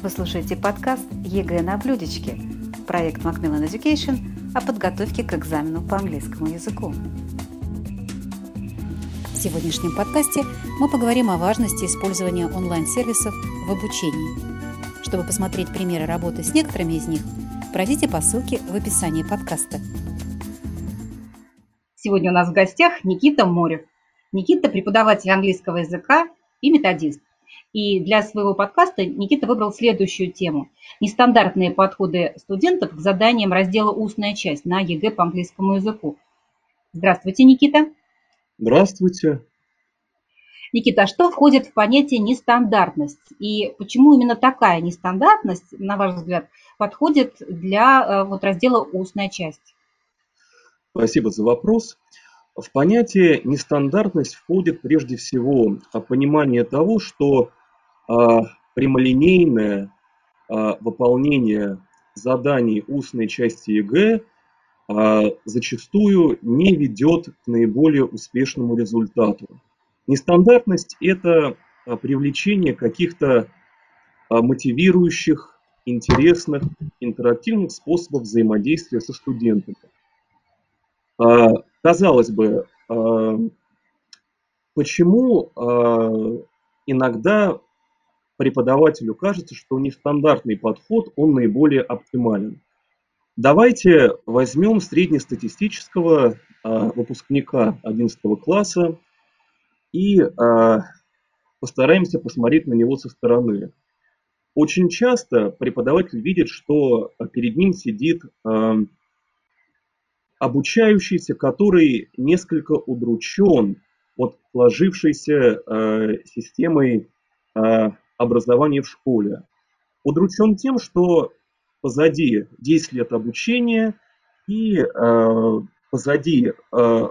Вы слушаете подкаст ЕГЭ на блюдечке, проект Macmillan Education о подготовке к экзамену по английскому языку. В сегодняшнем подкасте мы поговорим о важности использования онлайн-сервисов в обучении. Чтобы посмотреть примеры работы с некоторыми из них, пройдите по ссылке в описании подкаста. Сегодня у нас в гостях Никита Морев. Никита – преподаватель английского языка и методист. И для своего подкаста Никита выбрал следующую тему. Нестандартные подходы студентов к заданиям раздела «Устная часть» на ЕГЭ по английскому языку. Здравствуйте, Никита. Здравствуйте. Никита, а что входит в понятие нестандартность? И почему именно такая нестандартность, на ваш взгляд, подходит для э, вот, раздела «Устная часть»? Спасибо за вопрос. В понятие нестандартность входит прежде всего понимание того, что а, прямолинейное а, выполнение заданий устной части ЕГЭ а, зачастую не ведет к наиболее успешному результату. Нестандартность – это привлечение каких-то мотивирующих, интересных, интерактивных способов взаимодействия со студентами. Казалось бы, почему иногда преподавателю кажется, что нестандартный подход, он наиболее оптимален. Давайте возьмем среднестатистического э, выпускника 11 класса и э, постараемся посмотреть на него со стороны. Очень часто преподаватель видит, что перед ним сидит э, обучающийся, который несколько удручен от сложившейся э, системой э, образования в школе. Удручен тем, что позади 10 лет обучения и э, позади э,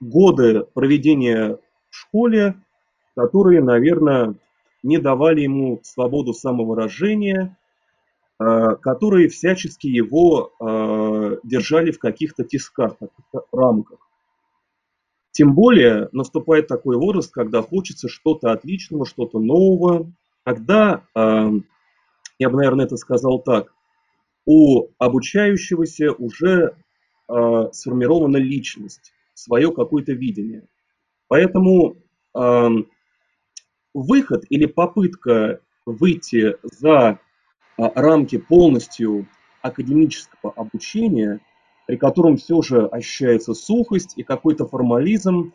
годы проведения в школе, которые, наверное, не давали ему свободу самовыражения, э, которые всячески его э, держали в каких-то тисках, каких-то рамках. Тем более наступает такой возраст, когда хочется что-то отличного, что-то нового, когда, я бы, наверное, это сказал так, у обучающегося уже а, сформирована личность, свое какое-то видение. Поэтому выход или попытка выйти за а, рамки полностью академического обучения – при котором все же ощущается сухость и какой-то формализм,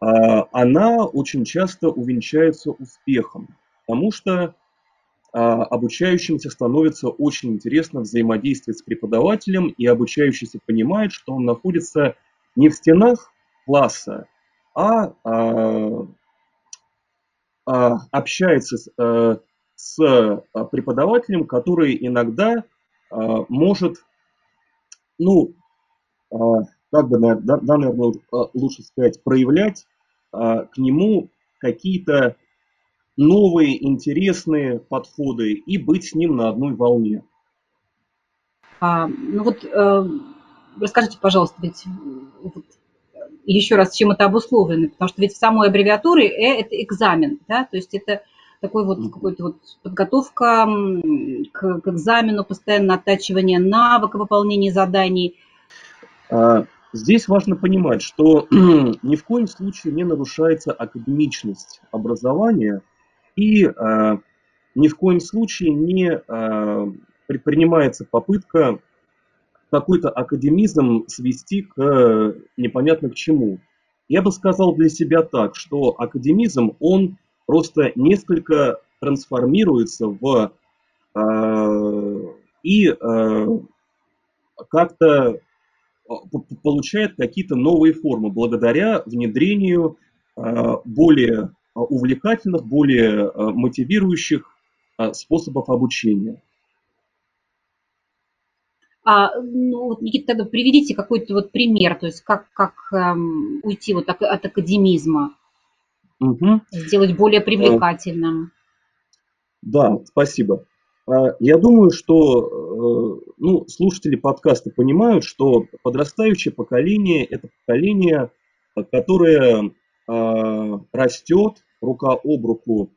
а, она очень часто увенчается успехом, потому что а, обучающимся становится очень интересно взаимодействовать с преподавателем, и обучающийся понимает, что он находится не в стенах класса, а, а, а общается с, а, с преподавателем, который иногда а, может ну, а, как бы, да, наверное, а, лучше сказать, проявлять а, к нему какие-то новые, интересные подходы и быть с ним на одной волне. А, ну вот э, расскажите, пожалуйста, ведь вот, еще раз, чем это обусловлено, потому что ведь в самой аббревиатуре э, это экзамен, да, то есть это такой вот какой-то вот подготовка к, к экзамену, постоянно оттачивание навыка выполнения заданий. А, здесь важно понимать, что ни в коем случае не нарушается академичность образования и а, ни в коем случае не а, предпринимается попытка какой-то академизм свести к непонятно к чему. Я бы сказал для себя так, что академизм, он просто несколько трансформируется в э, и э, как-то а, получает какие-то новые формы благодаря внедрению э, более увлекательных, более мотивирующих способов обучения. А, ну, вот, Никита, тогда приведите какой-то вот пример, то есть как, как эм, уйти вот от, от академизма. Угу. Сделать более э, привлекательным. Да, спасибо. А, я думаю, что э, ну, слушатели подкаста понимают, что подрастающее поколение – это поколение, которое а, растет рука об руку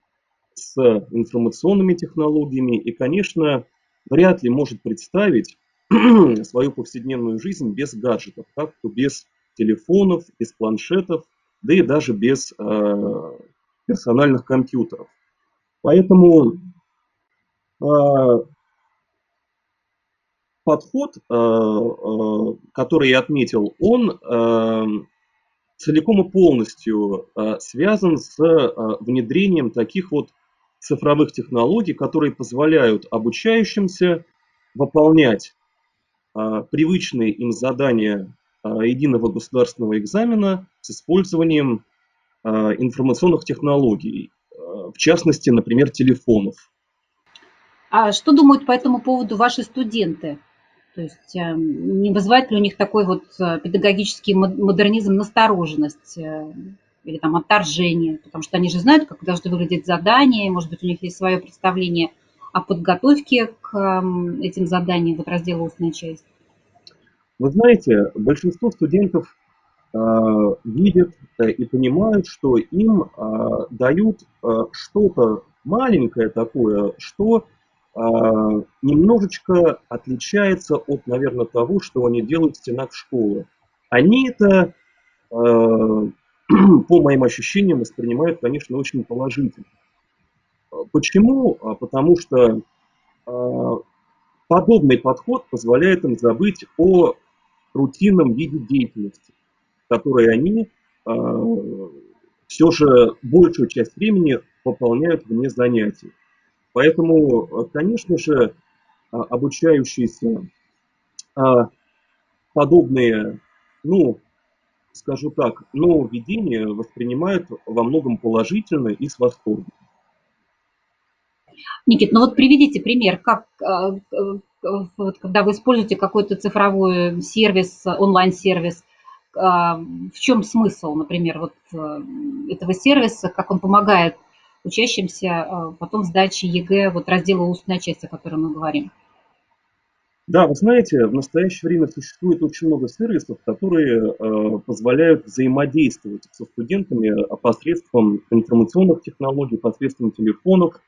с информационными технологиями и, конечно, вряд ли может представить свою повседневную жизнь без гаджетов, как без телефонов, без планшетов, да и даже без э, персональных компьютеров. Поэтому э, подход, э, э, который я отметил, он э, целиком и полностью э, связан с э, внедрением таких вот цифровых технологий, которые позволяют обучающимся выполнять а, привычные им задания единого государственного экзамена с использованием информационных технологий, в частности, например, телефонов. А что думают по этому поводу ваши студенты? То есть не вызывает ли у них такой вот педагогический модернизм настороженность? или там отторжение, потому что они же знают, как должны выглядеть задания, может быть, у них есть свое представление о подготовке к эм, этим заданиям, вот раздела «Устная часть». Вы знаете, большинство студентов э, видят э, и понимают, что им э, дают э, что-то маленькое такое, что э, немножечко отличается от, наверное, того, что они делают в стенах школы. Они это э, по моим ощущениям, воспринимают, конечно, очень положительно. Почему? А потому что а, подобный подход позволяет им забыть о рутинном виде деятельности, который они а, все же большую часть времени выполняют вне занятий. Поэтому, конечно же, обучающиеся подобные, ну, скажу так, нововведение воспринимают во многом положительно и с восторгом. Никит, ну вот приведите пример, как э, э, вот, когда вы используете какой-то цифровой сервис, онлайн-сервис, э, в чем смысл, например, вот этого сервиса, как он помогает учащимся потом сдаче ЕГЭ, вот раздела устная часть, о котором мы говорим? Да, вы знаете, в настоящее время существует очень много сервисов, которые э, позволяют взаимодействовать со студентами посредством информационных технологий, посредством телефонов.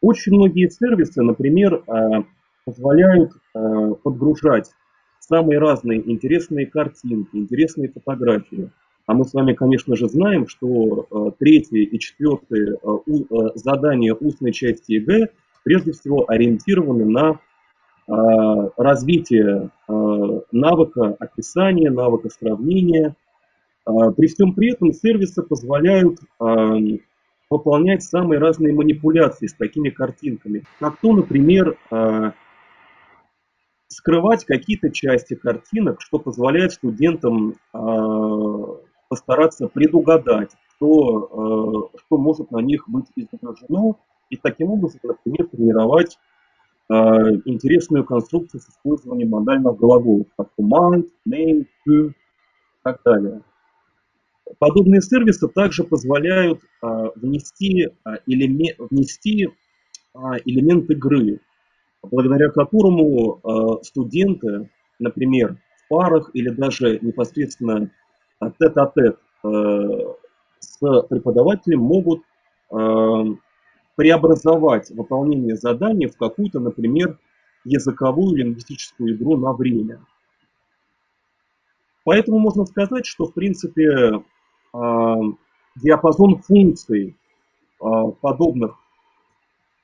Очень многие сервисы, например, э, позволяют э, подгружать самые разные интересные картинки, интересные фотографии. А мы с вами, конечно же, знаем, что э, третье и четвертое э, э, задания устной части ЕГЭ прежде всего ориентированы на развитие навыка описания, навыка сравнения. При всем при этом сервисы позволяют выполнять самые разные манипуляции с такими картинками. Как то, например, скрывать какие-то части картинок, что позволяет студентам постараться предугадать, что, что может на них быть изображено, и таким образом, например, тренировать Э, интересную конструкцию с использованием модальных глаголов, как might, may, to и так далее. Подобные сервисы также позволяют а, внести, а, элемент, внести а, элемент игры, благодаря которому а, студенты, например, в парах или даже непосредственно тет-а-тет -тет, с преподавателем могут преобразовать выполнение задания в какую-то, например, языковую лингвистическую игру на время. Поэтому можно сказать, что, в принципе, а, диапазон функций подобных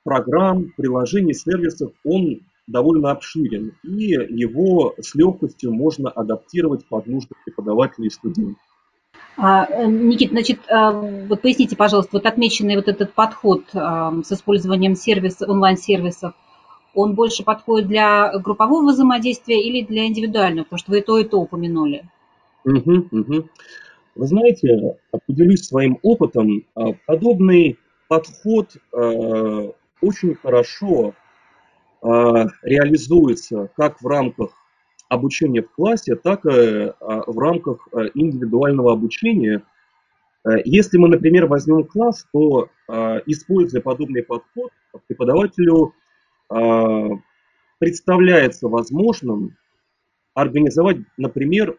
программ, приложений, сервисов, он довольно обширен, и его с легкостью можно адаптировать под нужды преподавателей и студентов. А, э, Никит, значит, а, вот поясните, пожалуйста, вот отмеченный вот этот подход а, с использованием сервис, онлайн-сервисов, он больше подходит для группового взаимодействия или для индивидуального? Потому что вы и то, и то упомянули. Угу, угу. Вы знаете, поделюсь своим опытом. Подобный подход очень хорошо реализуется как в рамках обучения в классе, так и а, в рамках а, индивидуального обучения. Э, если мы, например, возьмем класс, то, используя подобный подход, преподавателю представляется возможным организовать, например,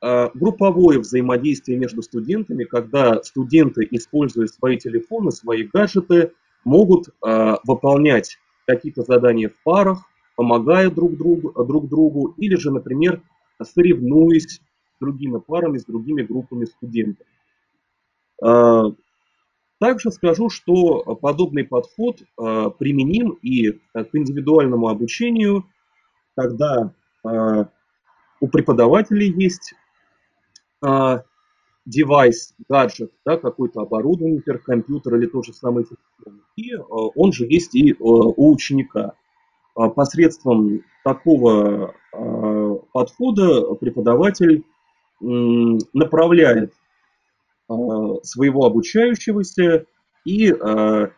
групповое взаимодействие между студентами, когда студенты, используя свои телефоны, свои гаджеты, могут выполнять какие-то задания в парах, помогая друг другу, друг другу или же, например, соревнуясь с другими парами, с другими группами студентов. Также скажу, что подобный подход применим и к индивидуальному обучению, когда у преподавателей есть девайс, гаджет, да, какой-то оборудование, например, компьютер или тот же самый. И э, он же есть и э, у ученика. А посредством такого э, подхода преподаватель направляет своего обучающегося и в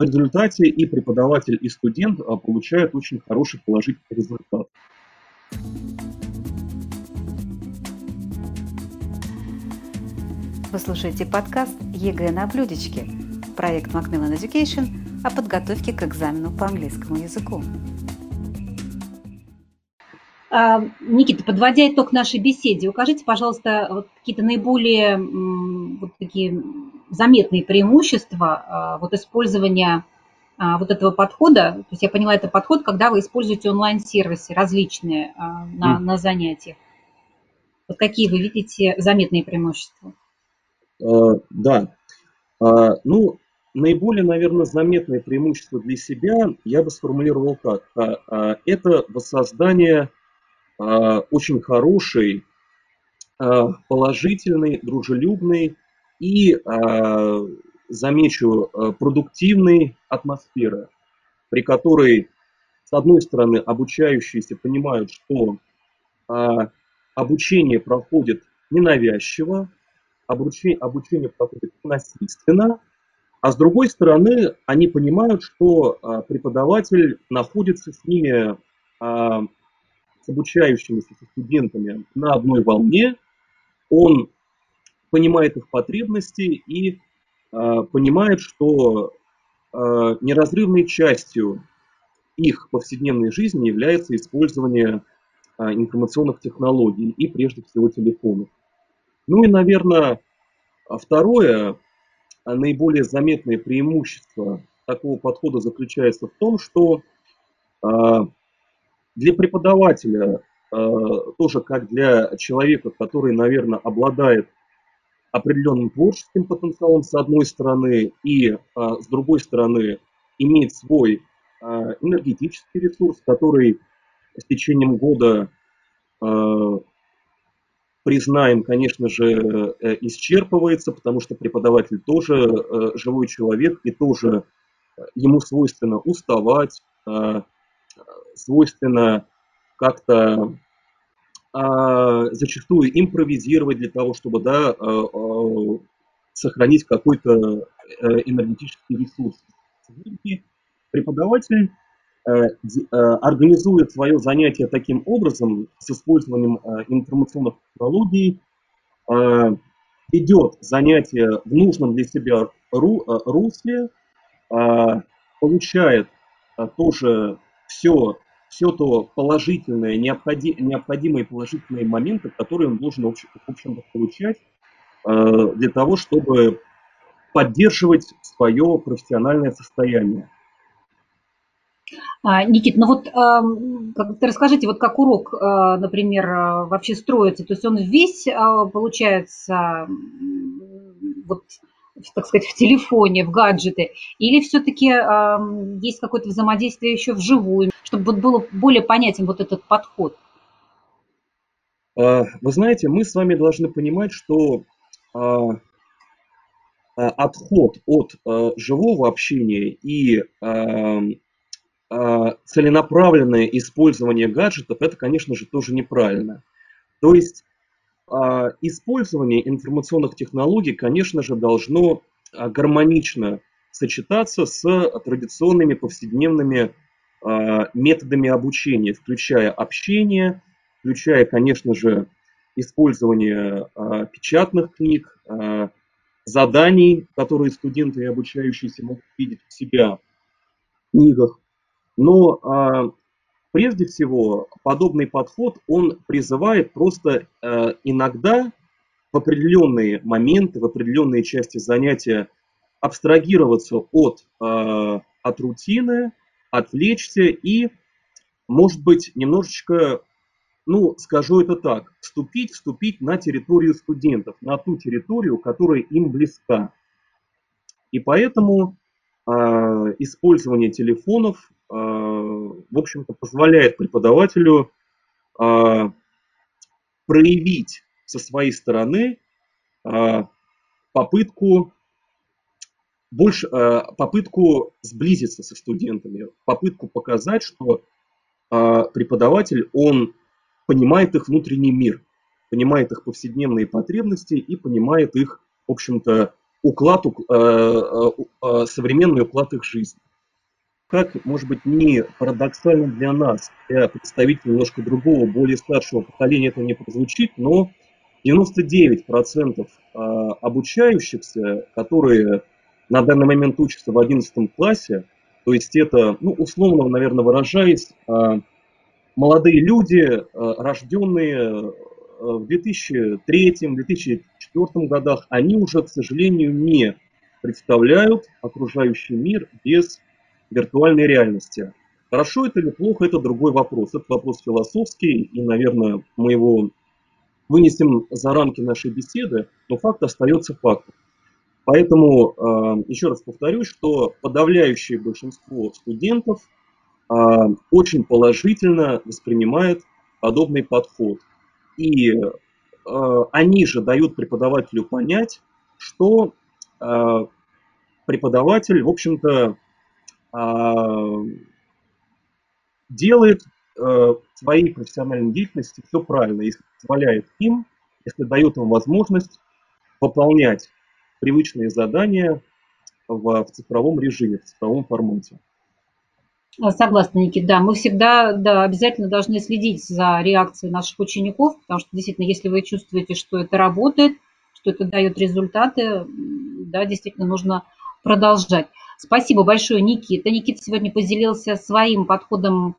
результате и преподаватель, и студент получают очень хороший положительный результат. Вы слушаете подкаст ЕГЭ на блюдечке, проект Macmillan Education о подготовке к экзамену по английскому языку. А, Никита, подводя итог нашей беседе, укажите, пожалуйста, вот какие-то наиболее вот такие заметные преимущества а, вот использования а, вот этого подхода. То есть я поняла, это подход, когда вы используете онлайн-сервисы различные на, на занятиях. Вот какие вы видите заметные преимущества? Э, да. А, ну, наиболее, наверное, заметное преимущество для себя я бы сформулировал как. А, а, это воссоздание очень хорошей, положительной, дружелюбной и, замечу, продуктивной атмосферы, при которой, с одной стороны, обучающиеся понимают, что обучение проходит ненавязчиво, обучение, обучение проходит насильственно, а с другой стороны, они понимают, что а, преподаватель находится с ними, а, с обучающимися со студентами на одной волне, он понимает их потребности и а, понимает, что а, неразрывной частью их повседневной жизни является использование а, информационных технологий и прежде всего телефонов. Ну и, наверное, второе, а наиболее заметное преимущество такого подхода заключается в том, что а, для преподавателя, а, тоже как для человека, который, наверное, обладает определенным творческим потенциалом с одной стороны, и с другой стороны имеет свой энергетический ресурс, который с течением года признаем, конечно же, э, исчерпывается, потому что преподаватель тоже э, живой человек и тоже э, ему свойственно уставать, свойственно как-то а, зачастую импровизировать для того, чтобы да, сохранить какой-то энергетический ресурс. Преподаватель организует свое занятие таким образом, с использованием э, информационных технологий, идет занятие в нужном для себя русле, получает тоже все, все то положительное, необходимые положительные моменты, которые он должен, в общем-то, получать для того, чтобы поддерживать свое профессиональное состояние. А, Никит, ну вот как, расскажите, вот как урок, а, например, а, вообще строится, то есть он весь получается вот так сказать, в телефоне, в гаджеты, или все-таки э, есть какое-то взаимодействие еще вживую, чтобы вот было более понятен вот этот подход? Вы знаете, мы с вами должны понимать, что отход от живого общения и а, целенаправленное использование гаджетов, это, конечно же, тоже неправильно. То есть а, использование информационных технологий, конечно же, должно а, гармонично сочетаться с традиционными повседневными методами обучения, включая общение, включая, конечно же, использование печатных книг, заданий, которые студенты и обучающиеся могут видеть у себя в книгах. Но а, прежде всего подобный подход, он призывает просто а, иногда в определенные моменты, в определенные части занятия абстрагироваться от, э, от рутины, отвлечься и, может быть, немножечко, ну, скажу это так, вступить, вступить на территорию студентов, на ту территорию, которая им близка. И поэтому э, использование телефонов, э, в общем-то, позволяет преподавателю э, проявить со своей стороны а, попытку больше а, попытку сблизиться со студентами, попытку показать, что а, преподаватель он понимает их внутренний мир, понимает их повседневные потребности и понимает их, в общем-то, уклад, современный уклад их жизни. Как, может быть, не парадоксально для нас, для представителей немножко другого, более старшего поколения это не прозвучит, но 99% а, обучающихся, которые на данный момент учатся в 11 классе, то есть это, ну, условно, наверное, выражаясь, а, молодые люди, а, рожденные в 2003-2004 годах, они уже, к сожалению, не представляют окружающий мир без виртуальной реальности. Хорошо это или плохо, это другой вопрос. Это вопрос философский, и, наверное, мы его вынесем за рамки нашей беседы, но факт остается фактом. Поэтому э, еще раз повторюсь, что подавляющее большинство студентов э, очень положительно воспринимает подобный подход. И э, они же дают преподавателю понять, что преподаватель, в общем-то, а, делает э, в своей профессиональной деятельности все правильно, если позволяет им, если дает им возможность выполнять привычные задания в, в цифровом режиме, в цифровом формате. Согласна, Никит, да, мы всегда да, обязательно должны следить за реакцией наших учеников, потому что действительно, если вы чувствуете, что это работает, что это дает результаты, да, действительно нужно продолжать. Спасибо большое, Никита. Никита сегодня поделился своим подходом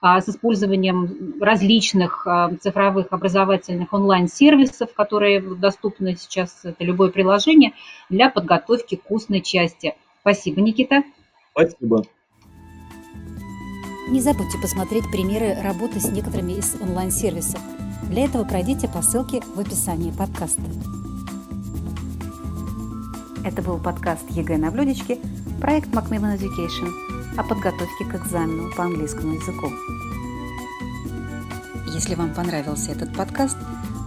а, с использованием различных а, цифровых образовательных онлайн-сервисов, которые доступны сейчас, это любое приложение, для подготовки к устной части. Спасибо, Никита. Спасибо. Не забудьте посмотреть примеры работы с некоторыми из онлайн-сервисов. Для этого пройдите по ссылке в описании подкаста. Это был подкаст ЕГЭ на блюдечке – проект Macmillan Education о подготовке к экзамену по английскому языку. Если вам понравился этот подкаст,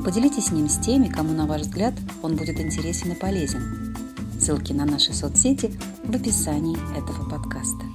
поделитесь с ним с теми, кому, на ваш взгляд, он будет интересен и полезен. Ссылки на наши соцсети в описании этого подкаста.